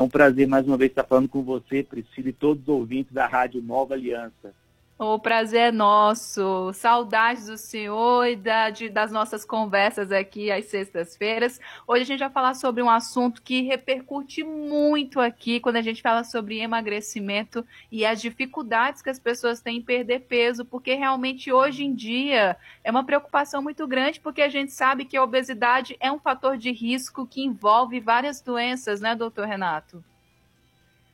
É um prazer mais uma vez estar falando com você, Priscila, e todos os ouvintes da Rádio Nova Aliança. O prazer é nosso. Saudades do senhor e da, de, das nossas conversas aqui às sextas-feiras. Hoje a gente vai falar sobre um assunto que repercute muito aqui quando a gente fala sobre emagrecimento e as dificuldades que as pessoas têm em perder peso, porque realmente hoje em dia é uma preocupação muito grande, porque a gente sabe que a obesidade é um fator de risco que envolve várias doenças, né, doutor Renato?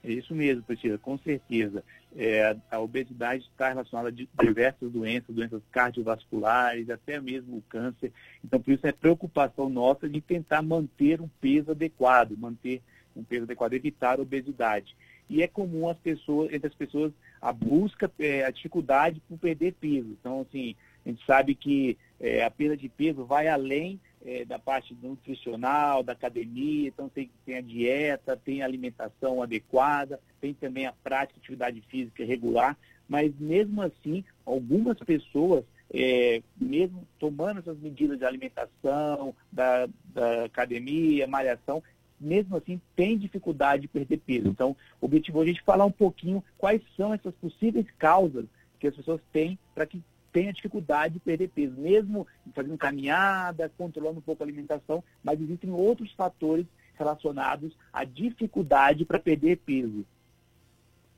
É isso mesmo, Priscila, com certeza. É, a obesidade está relacionada a diversas doenças, doenças cardiovasculares, até mesmo o câncer. Então, por isso é preocupação nossa de tentar manter um peso adequado, manter um peso adequado, evitar a obesidade. E é comum as pessoas, entre as pessoas a busca, é, a dificuldade por perder peso. Então, assim, a gente sabe que é, a perda de peso vai além é, da parte nutricional, da academia, então tem, tem a dieta, tem a alimentação adequada, tem também a prática de atividade física regular, mas mesmo assim, algumas pessoas, é, mesmo tomando essas medidas de alimentação, da, da academia, malhação, mesmo assim tem dificuldade de perder peso. Então, o objetivo é a gente falar um pouquinho quais são essas possíveis causas que as pessoas têm para que tenha dificuldade de perder peso, mesmo fazendo caminhada, controlando um pouco a alimentação, mas existem outros fatores relacionados à dificuldade para perder peso.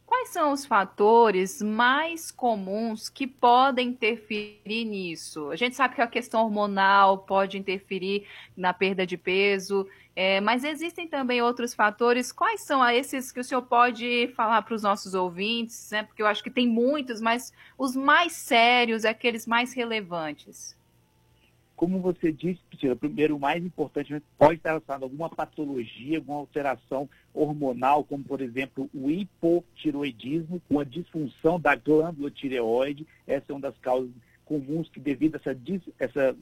Quais são os fatores mais comuns que podem interferir nisso? A gente sabe que a questão hormonal pode interferir na perda de peso, é, mas existem também outros fatores. Quais são esses que o senhor pode falar para os nossos ouvintes? Né? Porque eu acho que tem muitos, mas os mais sérios, aqueles mais relevantes. Como você disse, Priscila, primeiro, o mais importante pode estar relacionado a alguma patologia, alguma alteração hormonal, como, por exemplo, o hipotiroidismo, uma disfunção da glândula tireoide. Essa é uma das causas comuns que, devido a essa, des, essa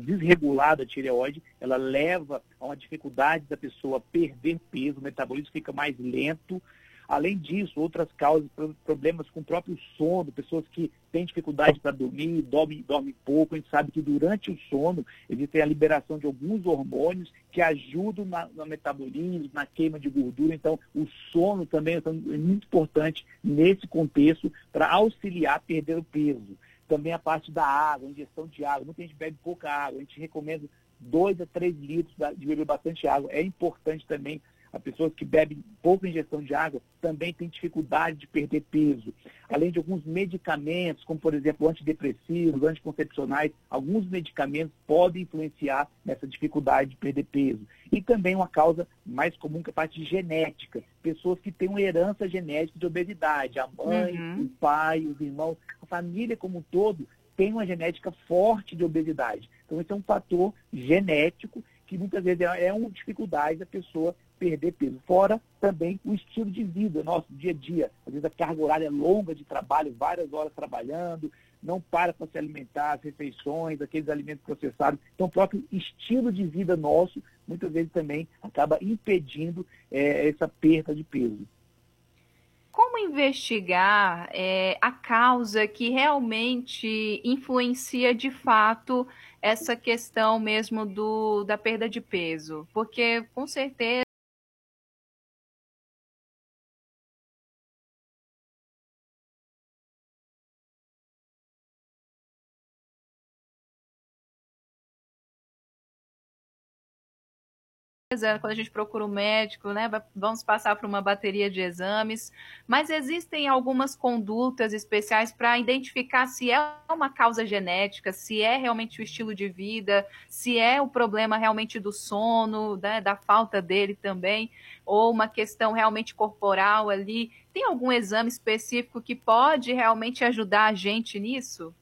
desregulada tireoide, ela leva a uma dificuldade da pessoa perder peso, o metabolismo fica mais lento, Além disso, outras causas, problemas com o próprio sono, pessoas que têm dificuldade para dormir, dormem, dormem pouco. A gente sabe que durante o sono existe a liberação de alguns hormônios que ajudam na, no metabolismo, na queima de gordura. Então, o sono também é muito importante nesse contexto para auxiliar a perder o peso. Também a parte da água, ingestão de água. Muita gente bebe pouca água. A gente recomenda 2 a 3 litros de beber bastante água. É importante também as pessoas que bebem pouca ingestão de água também têm dificuldade de perder peso. Além de alguns medicamentos, como por exemplo antidepressivos, anticoncepcionais, alguns medicamentos podem influenciar nessa dificuldade de perder peso. E também uma causa mais comum que é a parte genética. Pessoas que têm uma herança genética de obesidade. A mãe, uhum. o pai, os irmãos, a família como um todo tem uma genética forte de obesidade. Então, esse é um fator genético que muitas vezes é, é uma dificuldade da pessoa perder peso. Fora também o estilo de vida, nosso dia a dia. Às vezes a carga horária é longa de trabalho, várias horas trabalhando, não para para se alimentar, as refeições, aqueles alimentos processados. Então, o próprio estilo de vida nosso, muitas vezes também acaba impedindo é, essa perda de peso. Como investigar é, a causa que realmente influencia de fato essa questão mesmo do, da perda de peso? Porque, com certeza, quando a gente procura um médico, né, vamos passar por uma bateria de exames, mas existem algumas condutas especiais para identificar se é uma causa genética, se é realmente o estilo de vida, se é o problema realmente do sono, né, da falta dele também, ou uma questão realmente corporal ali. Tem algum exame específico que pode realmente ajudar a gente nisso?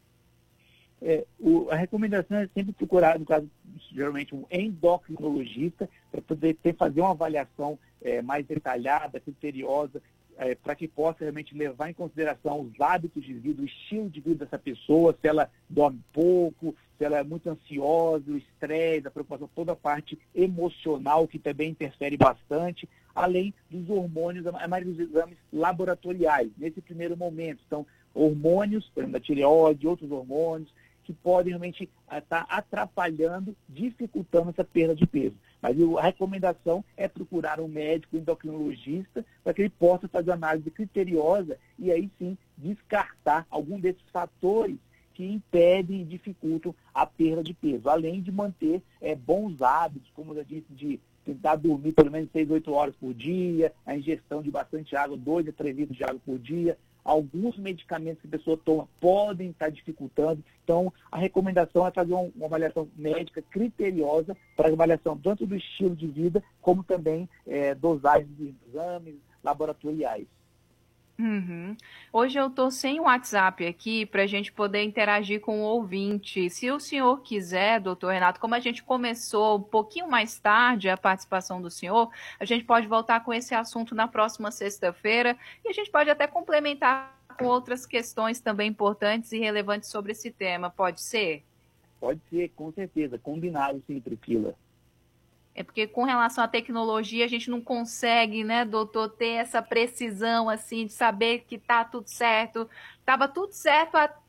É, o, a recomendação é sempre procurar, no caso, geralmente um endocrinologista, para poder ter, fazer uma avaliação é, mais detalhada, criteriosa, é, para que possa realmente levar em consideração os hábitos de vida, o estilo de vida dessa pessoa, se ela dorme pouco, se ela é muito ansiosa, o estresse, a preocupação, toda a parte emocional que também interfere bastante, além dos hormônios, a maioria dos exames laboratoriais, nesse primeiro momento. Então, hormônios, por exemplo, da tireoide, outros hormônios, que podem realmente estar ah, tá atrapalhando, dificultando essa perda de peso. Mas a recomendação é procurar um médico endocrinologista para que ele possa fazer uma análise criteriosa e aí sim descartar algum desses fatores que impedem e dificultam a perda de peso, além de manter é, bons hábitos, como eu já disse, de tentar dormir pelo menos 6, 8 horas por dia, a ingestão de bastante água, 2 a 3 litros de água por dia. Alguns medicamentos que a pessoa toma podem estar dificultando. Então, a recomendação é fazer uma avaliação médica criteriosa para avaliação tanto do estilo de vida, como também é, dosagens de exames laboratoriais. Uhum. Hoje eu estou sem o WhatsApp aqui para a gente poder interagir com o ouvinte. Se o senhor quiser, doutor Renato, como a gente começou um pouquinho mais tarde a participação do senhor, a gente pode voltar com esse assunto na próxima sexta-feira e a gente pode até complementar com outras questões também importantes e relevantes sobre esse tema. Pode ser? Pode ser, com certeza. Combinado, sim, Priscila. É porque com relação à tecnologia a gente não consegue, né, doutor, ter essa precisão assim de saber que tá tudo certo. Tava tudo certo até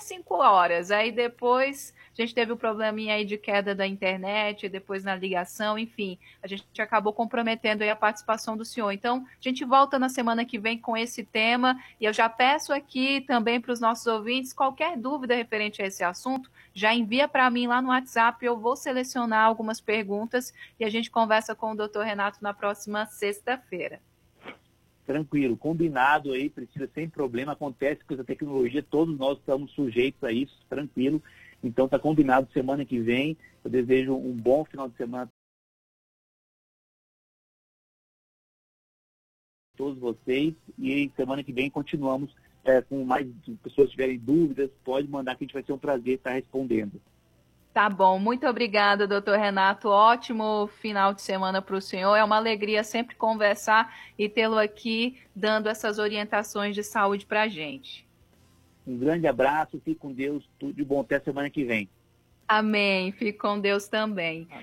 5 horas. Aí depois a gente teve o um probleminha aí de queda da internet, depois na ligação, enfim, a gente acabou comprometendo aí a participação do senhor. Então, a gente volta na semana que vem com esse tema e eu já peço aqui também para os nossos ouvintes qualquer dúvida referente a esse assunto, já envia para mim lá no WhatsApp, eu vou selecionar algumas perguntas e a gente conversa com o doutor Renato na próxima sexta-feira. Tranquilo, combinado aí, precisa sem problema, acontece com essa tecnologia, todos nós estamos sujeitos a isso, tranquilo. Então está combinado semana que vem. Eu desejo um bom final de semana a todos vocês e semana que vem continuamos é, com mais pessoas tiverem dúvidas, pode mandar que a gente vai ser um prazer estar respondendo. Tá bom, muito obrigada, doutor Renato. Ótimo final de semana para o senhor. É uma alegria sempre conversar e tê-lo aqui dando essas orientações de saúde para a gente. Um grande abraço, fique com Deus, tudo de bom até semana que vem. Amém. Fique com Deus também.